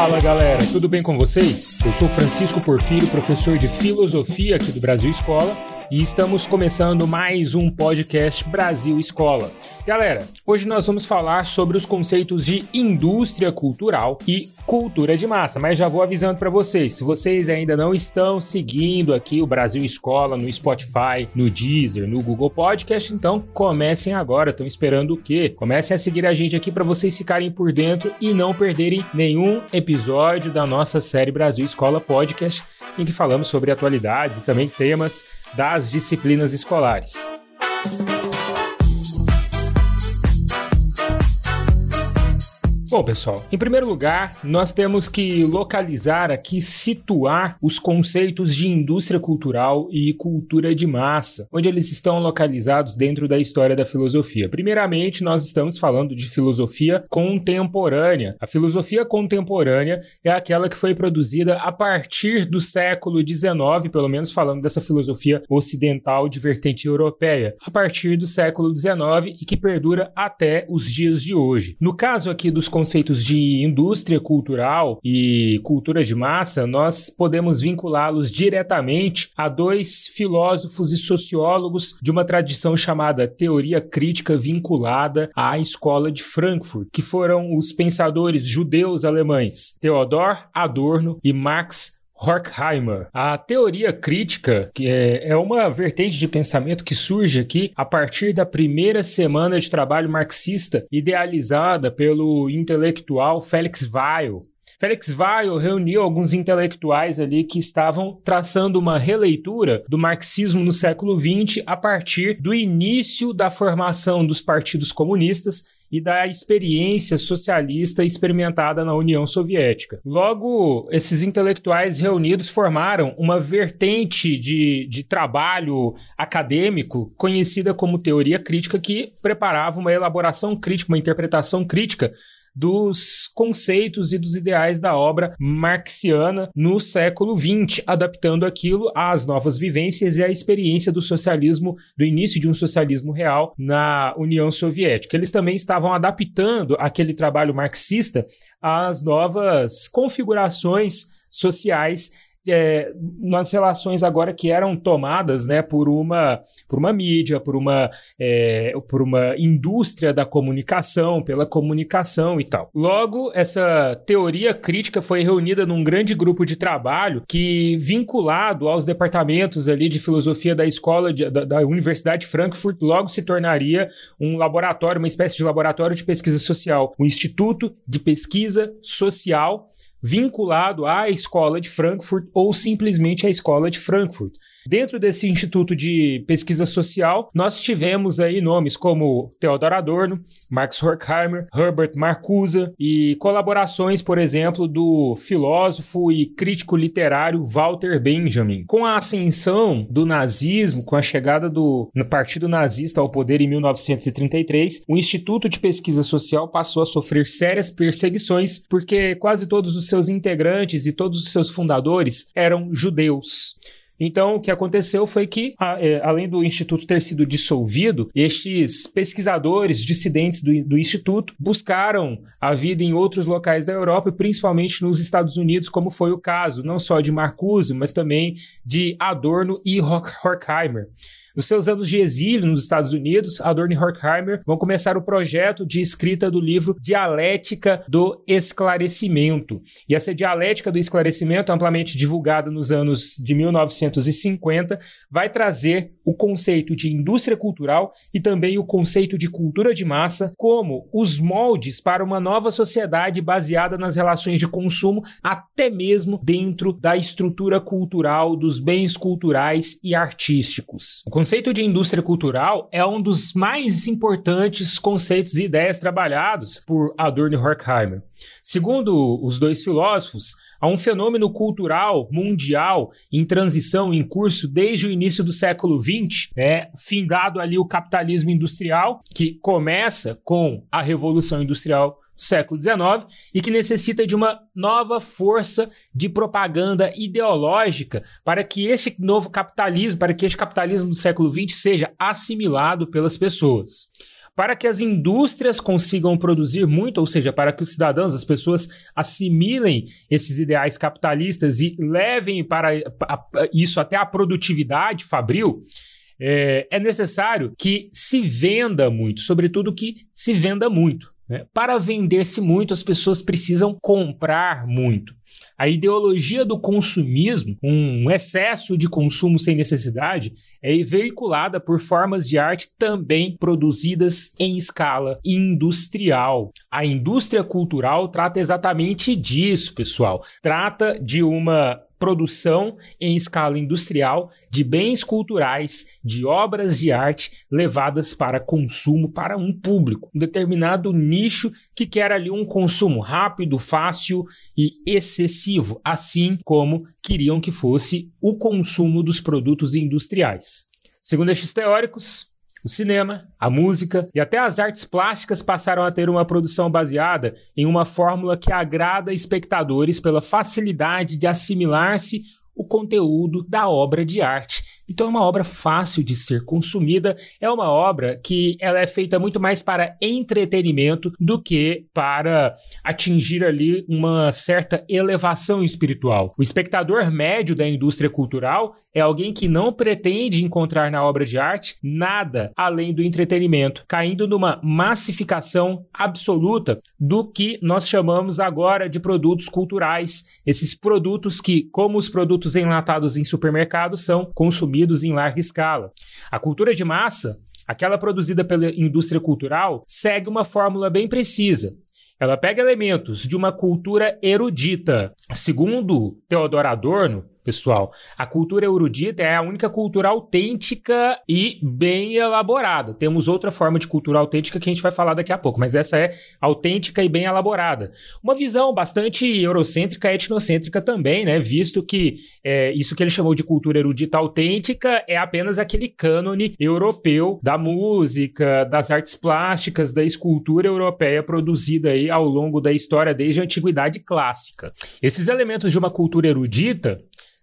Fala galera, tudo bem com vocês? Eu sou Francisco Porfírio, professor de filosofia aqui do Brasil Escola e estamos começando mais um podcast Brasil Escola. Galera, hoje nós vamos falar sobre os conceitos de indústria cultural e cultura de massa, mas já vou avisando para vocês, se vocês ainda não estão seguindo aqui o Brasil Escola no Spotify, no Deezer, no Google Podcast, então comecem agora. Estão esperando o quê? Comecem a seguir a gente aqui para vocês ficarem por dentro e não perderem nenhum episódio da nossa série Brasil Escola Podcast, em que falamos sobre atualidades e também temas das disciplinas escolares. Bom, pessoal, em primeiro lugar, nós temos que localizar aqui, situar os conceitos de indústria cultural e cultura de massa, onde eles estão localizados dentro da história da filosofia. Primeiramente, nós estamos falando de filosofia contemporânea. A filosofia contemporânea é aquela que foi produzida a partir do século XIX, pelo menos falando dessa filosofia ocidental de vertente europeia, a partir do século XIX e que perdura até os dias de hoje. No caso aqui dos conceitos de indústria cultural e cultura de massa, nós podemos vinculá-los diretamente a dois filósofos e sociólogos de uma tradição chamada teoria crítica vinculada à escola de Frankfurt, que foram os pensadores judeus alemães Theodor Adorno e Max Horkheimer. A teoria crítica, que é, é uma vertente de pensamento que surge aqui a partir da primeira semana de trabalho marxista idealizada pelo intelectual Felix Weil. Felix Weil reuniu alguns intelectuais ali que estavam traçando uma releitura do marxismo no século XX a partir do início da formação dos partidos comunistas e da experiência socialista experimentada na União Soviética. Logo, esses intelectuais reunidos formaram uma vertente de, de trabalho acadêmico conhecida como teoria crítica, que preparava uma elaboração crítica, uma interpretação crítica dos conceitos e dos ideais da obra marxiana no século XX, adaptando aquilo às novas vivências e à experiência do socialismo, do início de um socialismo real na União Soviética. Eles também estavam adaptando aquele trabalho marxista às novas configurações sociais é, nas relações agora que eram tomadas né, por, uma, por uma mídia, por uma, é, por uma indústria da comunicação, pela comunicação e tal. Logo, essa teoria crítica foi reunida num grande grupo de trabalho que, vinculado aos departamentos ali de filosofia da escola de, da, da Universidade de Frankfurt, logo se tornaria um laboratório, uma espécie de laboratório de pesquisa social, o Instituto de Pesquisa Social vinculado à escola de Frankfurt ou simplesmente à escola de Frankfurt. Dentro desse Instituto de Pesquisa Social, nós tivemos aí nomes como Theodor Adorno, Max Horkheimer, Herbert Marcuse e colaborações, por exemplo, do filósofo e crítico literário Walter Benjamin. Com a ascensão do nazismo, com a chegada do Partido Nazista ao poder em 1933, o Instituto de Pesquisa Social passou a sofrer sérias perseguições porque quase todos os seus integrantes e todos os seus fundadores eram judeus. Então, o que aconteceu foi que, é, além do Instituto ter sido dissolvido, estes pesquisadores dissidentes do, do Instituto buscaram a vida em outros locais da Europa e principalmente nos Estados Unidos, como foi o caso não só de Marcuse, mas também de Adorno e Horkheimer. Nos seus anos de exílio nos Estados Unidos, Adorno e Horkheimer vão começar o projeto de escrita do livro Dialética do Esclarecimento. E essa dialética do esclarecimento, amplamente divulgada nos anos de 1950, vai trazer o conceito de indústria cultural e também o conceito de cultura de massa como os moldes para uma nova sociedade baseada nas relações de consumo, até mesmo dentro da estrutura cultural dos bens culturais e artísticos. O conceito de indústria cultural é um dos mais importantes conceitos e ideias trabalhados por Adorno e Horkheimer. Segundo os dois filósofos, há um fenômeno cultural mundial em transição, em curso desde o início do século XX, né, findado ali o capitalismo industrial, que começa com a Revolução Industrial século XIX e que necessita de uma nova força de propaganda ideológica para que esse novo capitalismo, para que este capitalismo do século XX seja assimilado pelas pessoas. Para que as indústrias consigam produzir muito, ou seja, para que os cidadãos, as pessoas assimilem esses ideais capitalistas e levem para isso até a produtividade fabril, é, é necessário que se venda muito, sobretudo que se venda muito. Né? Para vender-se muito, as pessoas precisam comprar muito. A ideologia do consumismo, um excesso de consumo sem necessidade, é veiculada por formas de arte também produzidas em escala industrial. A indústria cultural trata exatamente disso, pessoal. Trata de uma produção em escala industrial de bens culturais, de obras de arte levadas para consumo para um público, um determinado nicho que quer ali um consumo rápido, fácil e excessivo, assim como queriam que fosse o consumo dos produtos industriais. Segundo estes teóricos, o cinema, a música e até as artes plásticas passaram a ter uma produção baseada em uma fórmula que agrada espectadores pela facilidade de assimilar-se o conteúdo da obra de arte. Então é uma obra fácil de ser consumida, é uma obra que ela é feita muito mais para entretenimento do que para atingir ali uma certa elevação espiritual. O espectador médio da indústria cultural é alguém que não pretende encontrar na obra de arte nada além do entretenimento, caindo numa massificação absoluta do que nós chamamos agora de produtos culturais, esses produtos que, como os produtos enlatados em supermercados, são consumidos consumidos em larga escala. A cultura de massa, aquela produzida pela indústria cultural, segue uma fórmula bem precisa. Ela pega elementos de uma cultura erudita. Segundo Theodor Adorno, pessoal. A cultura erudita é a única cultura autêntica e bem elaborada. Temos outra forma de cultura autêntica que a gente vai falar daqui a pouco, mas essa é autêntica e bem elaborada. Uma visão bastante eurocêntrica, etnocêntrica também, né? Visto que é, isso que ele chamou de cultura erudita autêntica é apenas aquele cânone europeu da música, das artes plásticas, da escultura europeia produzida aí ao longo da história desde a antiguidade clássica. Esses elementos de uma cultura erudita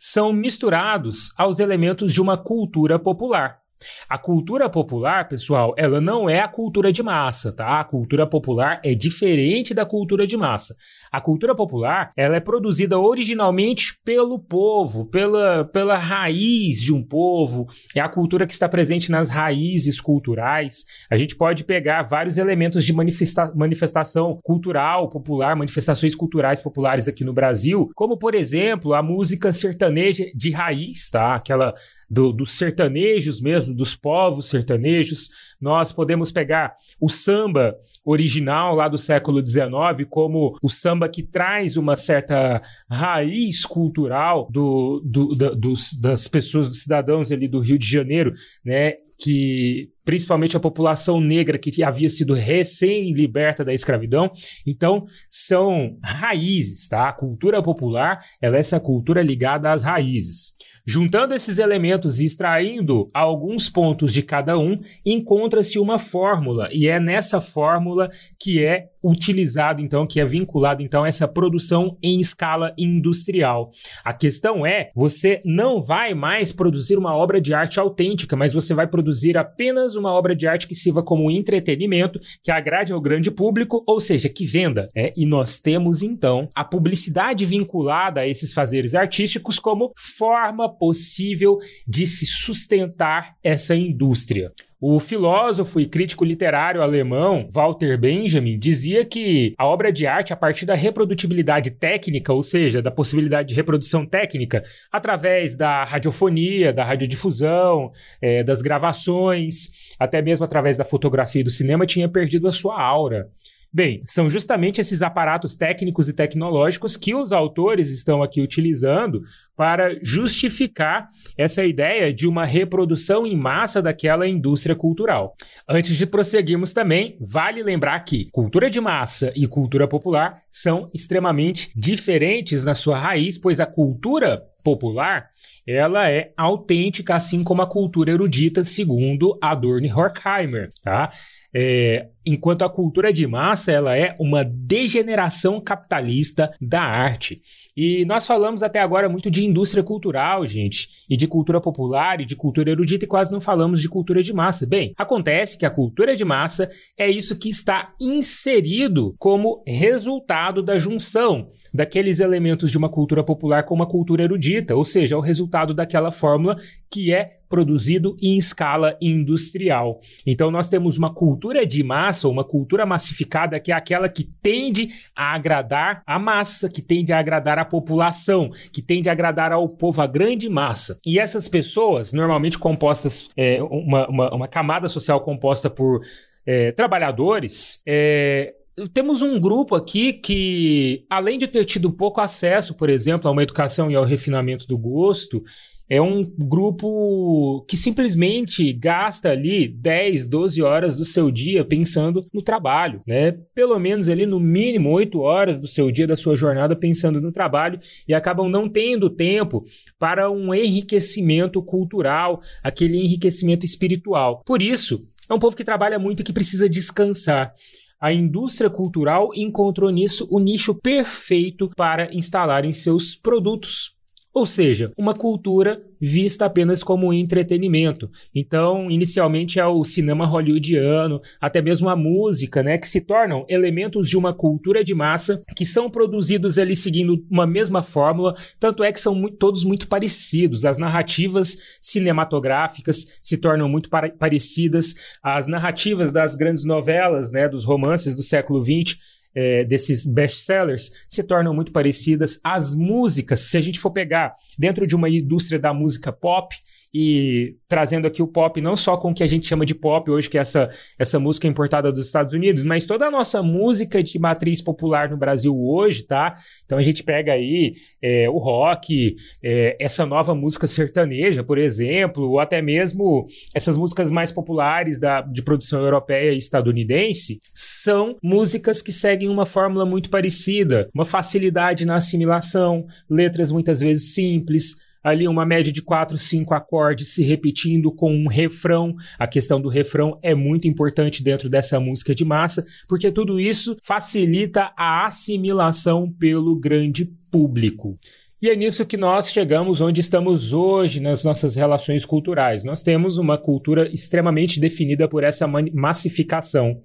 são misturados aos elementos de uma cultura popular. A cultura popular, pessoal, ela não é a cultura de massa, tá? A cultura popular é diferente da cultura de massa. A cultura popular, ela é produzida originalmente pelo povo, pela, pela raiz de um povo, é a cultura que está presente nas raízes culturais. A gente pode pegar vários elementos de manifesta manifestação cultural popular, manifestações culturais populares aqui no Brasil, como, por exemplo, a música sertaneja de raiz, tá? Aquela do, dos sertanejos mesmo, dos povos sertanejos. Nós podemos pegar o samba original lá do século XIX como o samba que traz uma certa raiz cultural do, do, da, dos, das pessoas, dos cidadãos ali do Rio de Janeiro, né? que principalmente a população negra que havia sido recém-liberta da escravidão. Então, são raízes, tá? A cultura popular, ela é essa cultura ligada às raízes. Juntando esses elementos e extraindo alguns pontos de cada um, encontra-se uma fórmula, e é nessa fórmula que é utilizado então, que é vinculado então a essa produção em escala industrial. A questão é, você não vai mais produzir uma obra de arte autêntica, mas você vai produzir apenas uma obra de arte que sirva como entretenimento, que agrade ao grande público, ou seja, que venda. É, e nós temos então a publicidade vinculada a esses fazeres artísticos como forma possível de se sustentar essa indústria. O filósofo e crítico literário alemão Walter Benjamin dizia que a obra de arte, a partir da reprodutibilidade técnica, ou seja, da possibilidade de reprodução técnica, através da radiofonia, da radiodifusão, é, das gravações, até mesmo através da fotografia e do cinema, tinha perdido a sua aura. Bem, são justamente esses aparatos técnicos e tecnológicos que os autores estão aqui utilizando para justificar essa ideia de uma reprodução em massa daquela indústria cultural. Antes de prosseguirmos também, vale lembrar que cultura de massa e cultura popular são extremamente diferentes na sua raiz, pois a cultura popular ela é autêntica, assim como a cultura erudita, segundo Adorno e Horkheimer. Tá? É, enquanto a cultura de massa ela é uma degeneração capitalista da arte. E nós falamos até agora muito de indústria cultural, gente, e de cultura popular e de cultura erudita, e quase não falamos de cultura de massa. Bem, acontece que a cultura de massa é isso que está inserido como resultado da junção daqueles elementos de uma cultura popular com uma cultura erudita, ou seja, o resultado daquela fórmula que é produzido em escala industrial. Então nós temos uma cultura de massa, uma cultura massificada que é aquela que tende a agradar a massa, que tende a agradar a população, que tende a agradar ao povo, a grande massa. E essas pessoas, normalmente compostas, é, uma, uma, uma camada social composta por é, trabalhadores, é, temos um grupo aqui que, além de ter tido pouco acesso, por exemplo, a uma educação e ao refinamento do gosto, é um grupo que simplesmente gasta ali 10, 12 horas do seu dia pensando no trabalho, né? Pelo menos ali no mínimo 8 horas do seu dia, da sua jornada pensando no trabalho e acabam não tendo tempo para um enriquecimento cultural, aquele enriquecimento espiritual. Por isso, é um povo que trabalha muito e que precisa descansar. A indústria cultural encontrou nisso o nicho perfeito para instalar em seus produtos. Ou seja, uma cultura vista apenas como entretenimento. Então, inicialmente é o cinema hollywoodiano, até mesmo a música, né, que se tornam elementos de uma cultura de massa que são produzidos ali seguindo uma mesma fórmula, tanto é que são muito, todos muito parecidos. As narrativas cinematográficas se tornam muito parecidas, as narrativas das grandes novelas, né, dos romances do século XX é, desses best-sellers se tornam muito parecidas. As músicas, se a gente for pegar dentro de uma indústria da música pop, e trazendo aqui o pop não só com o que a gente chama de pop hoje, que é essa, essa música importada dos Estados Unidos, mas toda a nossa música de matriz popular no Brasil hoje, tá? Então a gente pega aí é, o rock, é, essa nova música sertaneja, por exemplo, ou até mesmo essas músicas mais populares da, de produção europeia e estadunidense, são músicas que seguem uma fórmula muito parecida, uma facilidade na assimilação, letras muitas vezes simples, ali uma média de 4, 5 acordes se repetindo com um refrão. A questão do refrão é muito importante dentro dessa música de massa, porque tudo isso facilita a assimilação pelo grande público. E é nisso que nós chegamos onde estamos hoje nas nossas relações culturais. Nós temos uma cultura extremamente definida por essa massificação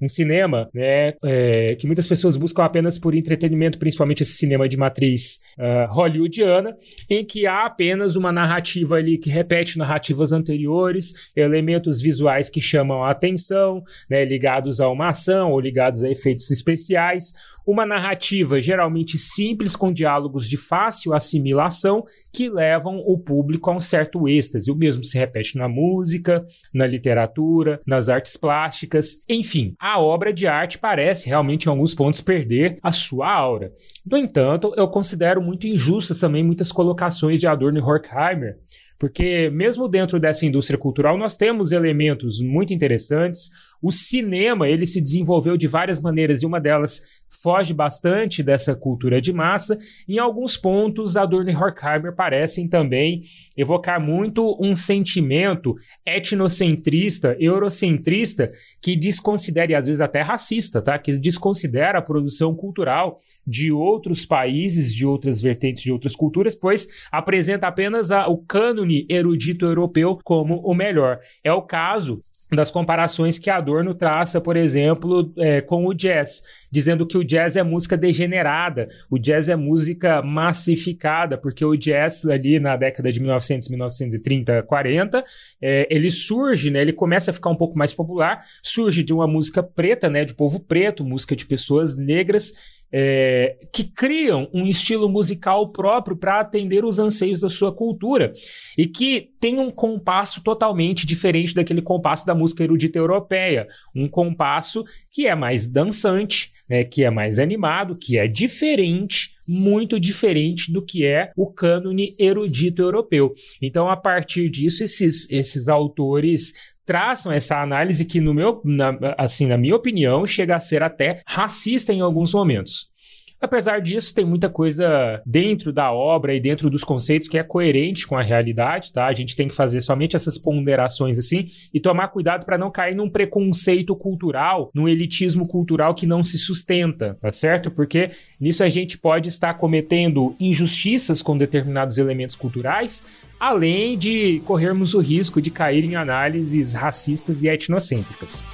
um cinema né, é, que muitas pessoas buscam apenas por entretenimento, principalmente esse cinema de matriz uh, hollywoodiana, em que há apenas uma narrativa ali que repete narrativas anteriores, elementos visuais que chamam a atenção, né, ligados a uma ação ou ligados a efeitos especiais, uma narrativa geralmente simples com diálogos de fácil assimilação que levam o público a um certo êxtase. O mesmo se repete na música, na literatura, nas artes plásticas, enfim. A obra de arte parece realmente em alguns pontos perder a sua aura. No entanto, eu considero muito injustas também muitas colocações de Adorno e Horkheimer, porque mesmo dentro dessa indústria cultural nós temos elementos muito interessantes, o cinema, ele se desenvolveu de várias maneiras e uma delas foge bastante dessa cultura de massa. Em alguns pontos, Adorno e Horkheimer parecem também evocar muito um sentimento etnocentrista, eurocentrista, que desconsidera, e às vezes até racista, tá? que desconsidera a produção cultural de outros países, de outras vertentes, de outras culturas, pois apresenta apenas a, o cânone erudito europeu como o melhor. É o caso das comparações que Adorno traça, por exemplo, é, com o jazz, dizendo que o jazz é música degenerada, o jazz é música massificada, porque o jazz ali na década de 1900, 1930, 40, é, ele surge, né, ele começa a ficar um pouco mais popular, surge de uma música preta, né, de povo preto, música de pessoas negras, é, que criam um estilo musical próprio para atender os anseios da sua cultura e que tem um compasso totalmente diferente daquele compasso da música erudita europeia, um compasso que é mais dançante, né, que é mais animado, que é diferente, muito diferente do que é o cânone erudito europeu. Então, a partir disso, esses, esses autores traçam essa análise que, no meu, na, assim, na minha opinião, chega a ser até racista em alguns momentos. Apesar disso, tem muita coisa dentro da obra e dentro dos conceitos que é coerente com a realidade, tá? A gente tem que fazer somente essas ponderações assim e tomar cuidado para não cair num preconceito cultural, num elitismo cultural que não se sustenta, tá certo? Porque nisso a gente pode estar cometendo injustiças com determinados elementos culturais, além de corrermos o risco de cair em análises racistas e etnocêntricas.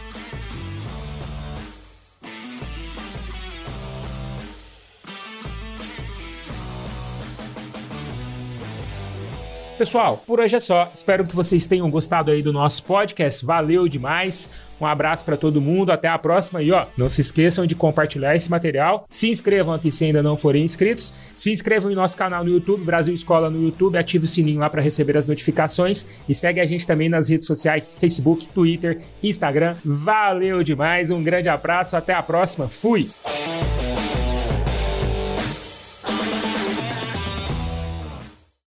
Pessoal, por hoje é só. Espero que vocês tenham gostado aí do nosso podcast. Valeu demais. Um abraço para todo mundo. Até a próxima. E ó, não se esqueçam de compartilhar esse material. Se inscrevam aqui se ainda não forem inscritos. Se inscrevam em nosso canal no YouTube, Brasil Escola no YouTube. Ative o sininho lá para receber as notificações. E segue a gente também nas redes sociais: Facebook, Twitter, Instagram. Valeu demais. Um grande abraço. Até a próxima. Fui!